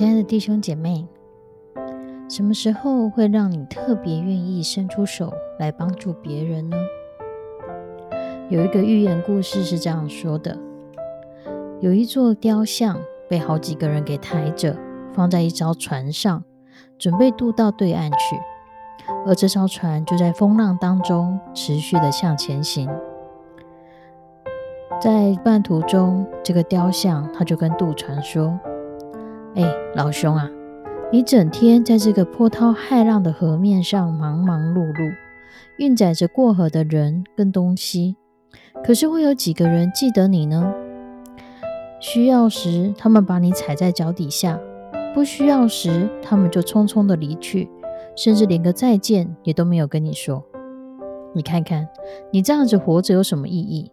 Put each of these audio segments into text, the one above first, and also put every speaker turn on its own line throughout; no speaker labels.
亲爱的弟兄姐妹，什么时候会让你特别愿意伸出手来帮助别人呢？有一个寓言故事是这样说的：有一座雕像被好几个人给抬着，放在一艘船上，准备渡到对岸去。而这艘船就在风浪当中持续的向前行。在半途中，这个雕像他就跟渡船说。哎，老兄啊，你整天在这个波涛骇浪的河面上忙忙碌碌，运载着过河的人跟东西，可是会有几个人记得你呢？需要时，他们把你踩在脚底下；不需要时，他们就匆匆的离去，甚至连个再见也都没有跟你说。你看看，你这样子活着有什么意义？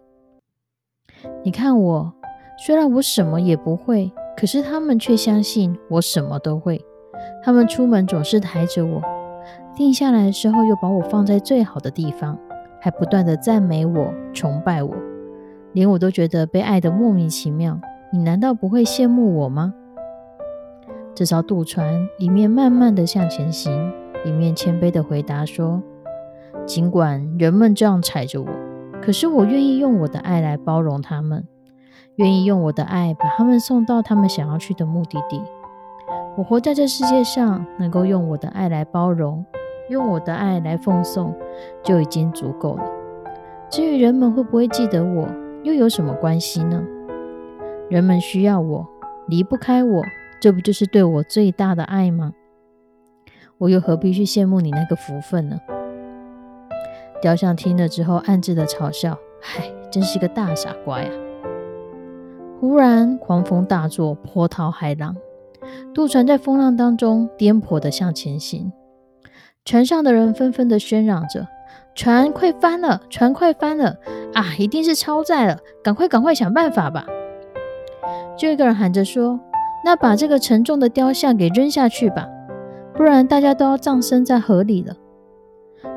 你看我，虽然我什么也不会。可是他们却相信我什么都会。他们出门总是抬着我，定下来的时候又把我放在最好的地方，还不断的赞美我、崇拜我，连我都觉得被爱的莫名其妙。你难道不会羡慕我吗？这艘渡船一面慢慢的向前行，一面谦卑的回答说：“尽管人们这样踩着我，可是我愿意用我的爱来包容他们。”愿意用我的爱把他们送到他们想要去的目的地。我活在这世界上，能够用我的爱来包容，用我的爱来奉送，就已经足够了。至于人们会不会记得我，又有什么关系呢？人们需要我，离不开我，这不就是对我最大的爱吗？我又何必去羡慕你那个福分呢？雕像听了之后，暗自的嘲笑：“唉，真是个大傻瓜呀！”忽然，狂风大作，波涛骇浪，渡船在风浪当中颠簸的向前行。船上的人纷纷的喧嚷着：“船快翻了！船快翻了！啊，一定是超载了！赶快，赶快想办法吧！”就一个人喊着说：“那把这个沉重的雕像给扔下去吧，不然大家都要葬身在河里了。”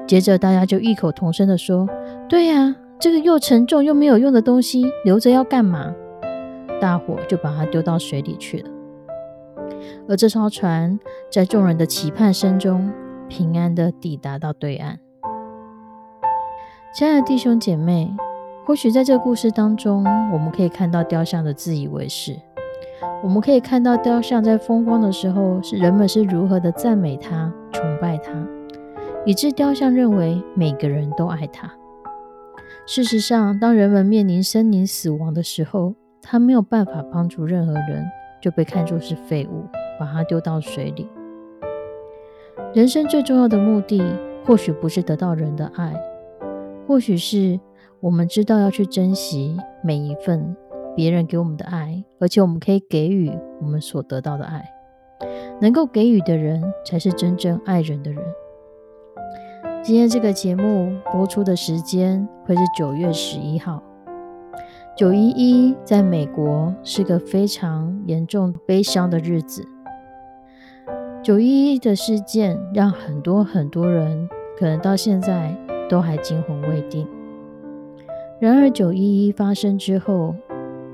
接着，大家就异口同声的说：“对呀，这个又沉重又没有用的东西，留着要干嘛？”大伙就把它丢到水里去了，而这艘船在众人的期盼声中，平安的抵达到对岸。亲爱的弟兄姐妹，或许在这个故事当中，我们可以看到雕像的自以为是，我们可以看到雕像在风光的时候，是人们是如何的赞美他、崇拜他，以致雕像认为每个人都爱他。事实上，当人们面临生灵死亡的时候，他没有办法帮助任何人，就被看作是废物，把他丢到水里。人生最重要的目的，或许不是得到人的爱，或许是我们知道要去珍惜每一份别人给我们的爱，而且我们可以给予我们所得到的爱。能够给予的人，才是真正爱人的人。今天这个节目播出的时间会是九月十一号。九一一在美国是个非常严重、悲伤的日子。九一一的事件让很多很多人可能到现在都还惊魂未定。然而，九一一发生之后，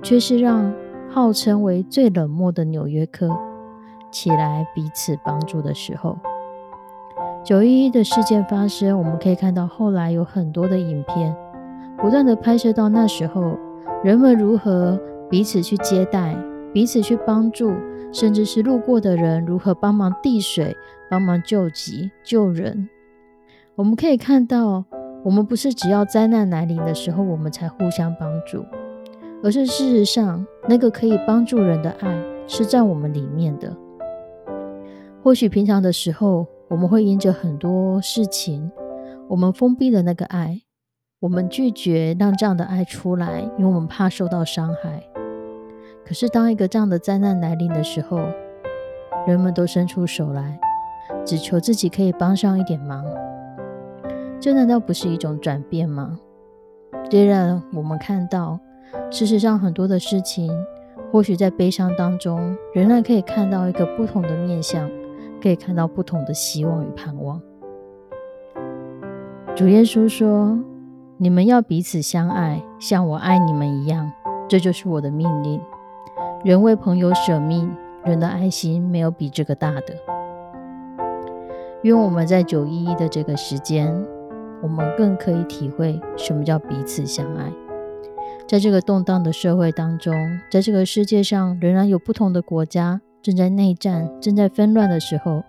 却是让号称为最冷漠的纽约客起来彼此帮助的时候。九一一的事件发生，我们可以看到后来有很多的影片，不断的拍摄到那时候。人们如何彼此去接待，彼此去帮助，甚至是路过的人如何帮忙递水、帮忙救急、救人。我们可以看到，我们不是只要灾难来临的时候，我们才互相帮助，而是事实上，那个可以帮助人的爱是在我们里面的。或许平常的时候，我们会因着很多事情，我们封闭了那个爱，我们拒绝让这样的爱出来，因为我们怕受到伤害。可是，当一个这样的灾难来临的时候，人们都伸出手来，只求自己可以帮上一点忙。这难道不是一种转变吗？虽然我们看到，事实上很多的事情，或许在悲伤当中，仍然可以看到一个不同的面相，可以看到不同的希望与盼望。主耶稣说：“你们要彼此相爱，像我爱你们一样，这就是我的命令。”人为朋友舍命，人的爱心没有比这个大的。因为我们在九一一的这个时间，我们更可以体会什么叫彼此相爱。在这个动荡的社会当中，在这个世界上仍然有不同的国家正在内战、正在纷乱的时候，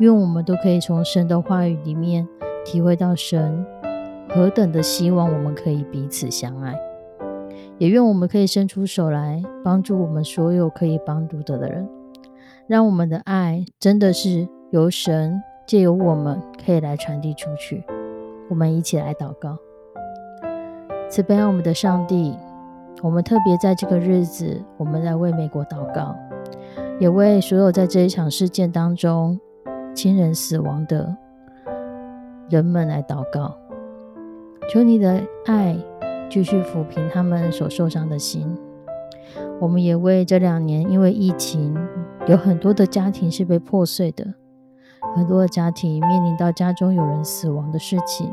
因为我们都可以从神的话语里面体会到神何等的希望我们可以彼此相爱。也愿我们可以伸出手来，帮助我们所有可以帮助的的人，让我们的爱真的是由神借由我们可以来传递出去。我们一起来祷告，慈悲我们的上帝，我们特别在这个日子，我们来为美国祷告，也为所有在这一场事件当中亲人死亡的人们来祷告，求你的爱。继续抚平他们所受伤的心。我们也为这两年因为疫情，有很多的家庭是被破碎的，很多的家庭面临到家中有人死亡的事情。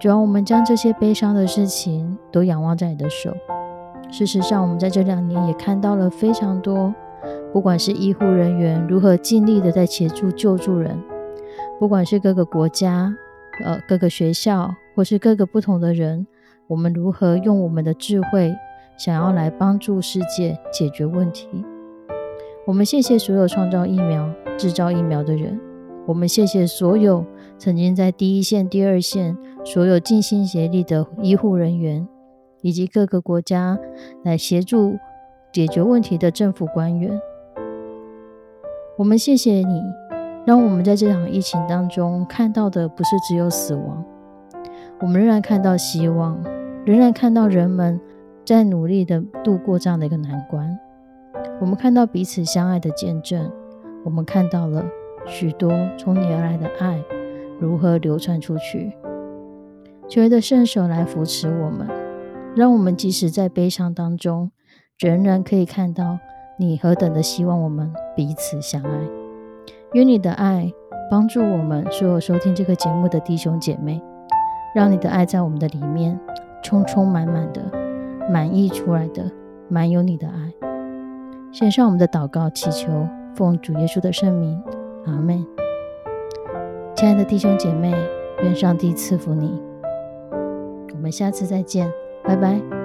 主要我们将这些悲伤的事情都仰望在你的手。事实上，我们在这两年也看到了非常多，不管是医护人员如何尽力的在协助救助人，不管是各个国家、呃各个学校，或是各个不同的人。我们如何用我们的智慧，想要来帮助世界解决问题？我们谢谢所有创造疫苗、制造疫苗的人，我们谢谢所有曾经在第一线、第二线所有尽心协力的医护人员，以及各个国家来协助解决问题的政府官员。我们谢谢你，让我们在这场疫情当中看到的不是只有死亡，我们仍然看到希望。仍然看到人们在努力的度过这样的一个难关，我们看到彼此相爱的见证，我们看到了许多从你而来的爱如何流传出去。求你的圣手来扶持我们，让我们即使在悲伤当中，仍然可以看到你何等的希望我们彼此相爱。愿你的爱帮助我们所有收听这个节目的弟兄姐妹，让你的爱在我们的里面。充充满满的，满溢出来的，满有你的爱。献上我们的祷告，祈求奉主耶稣的圣名，阿门。亲爱的弟兄姐妹，愿上帝赐福你。我们下次再见，拜拜。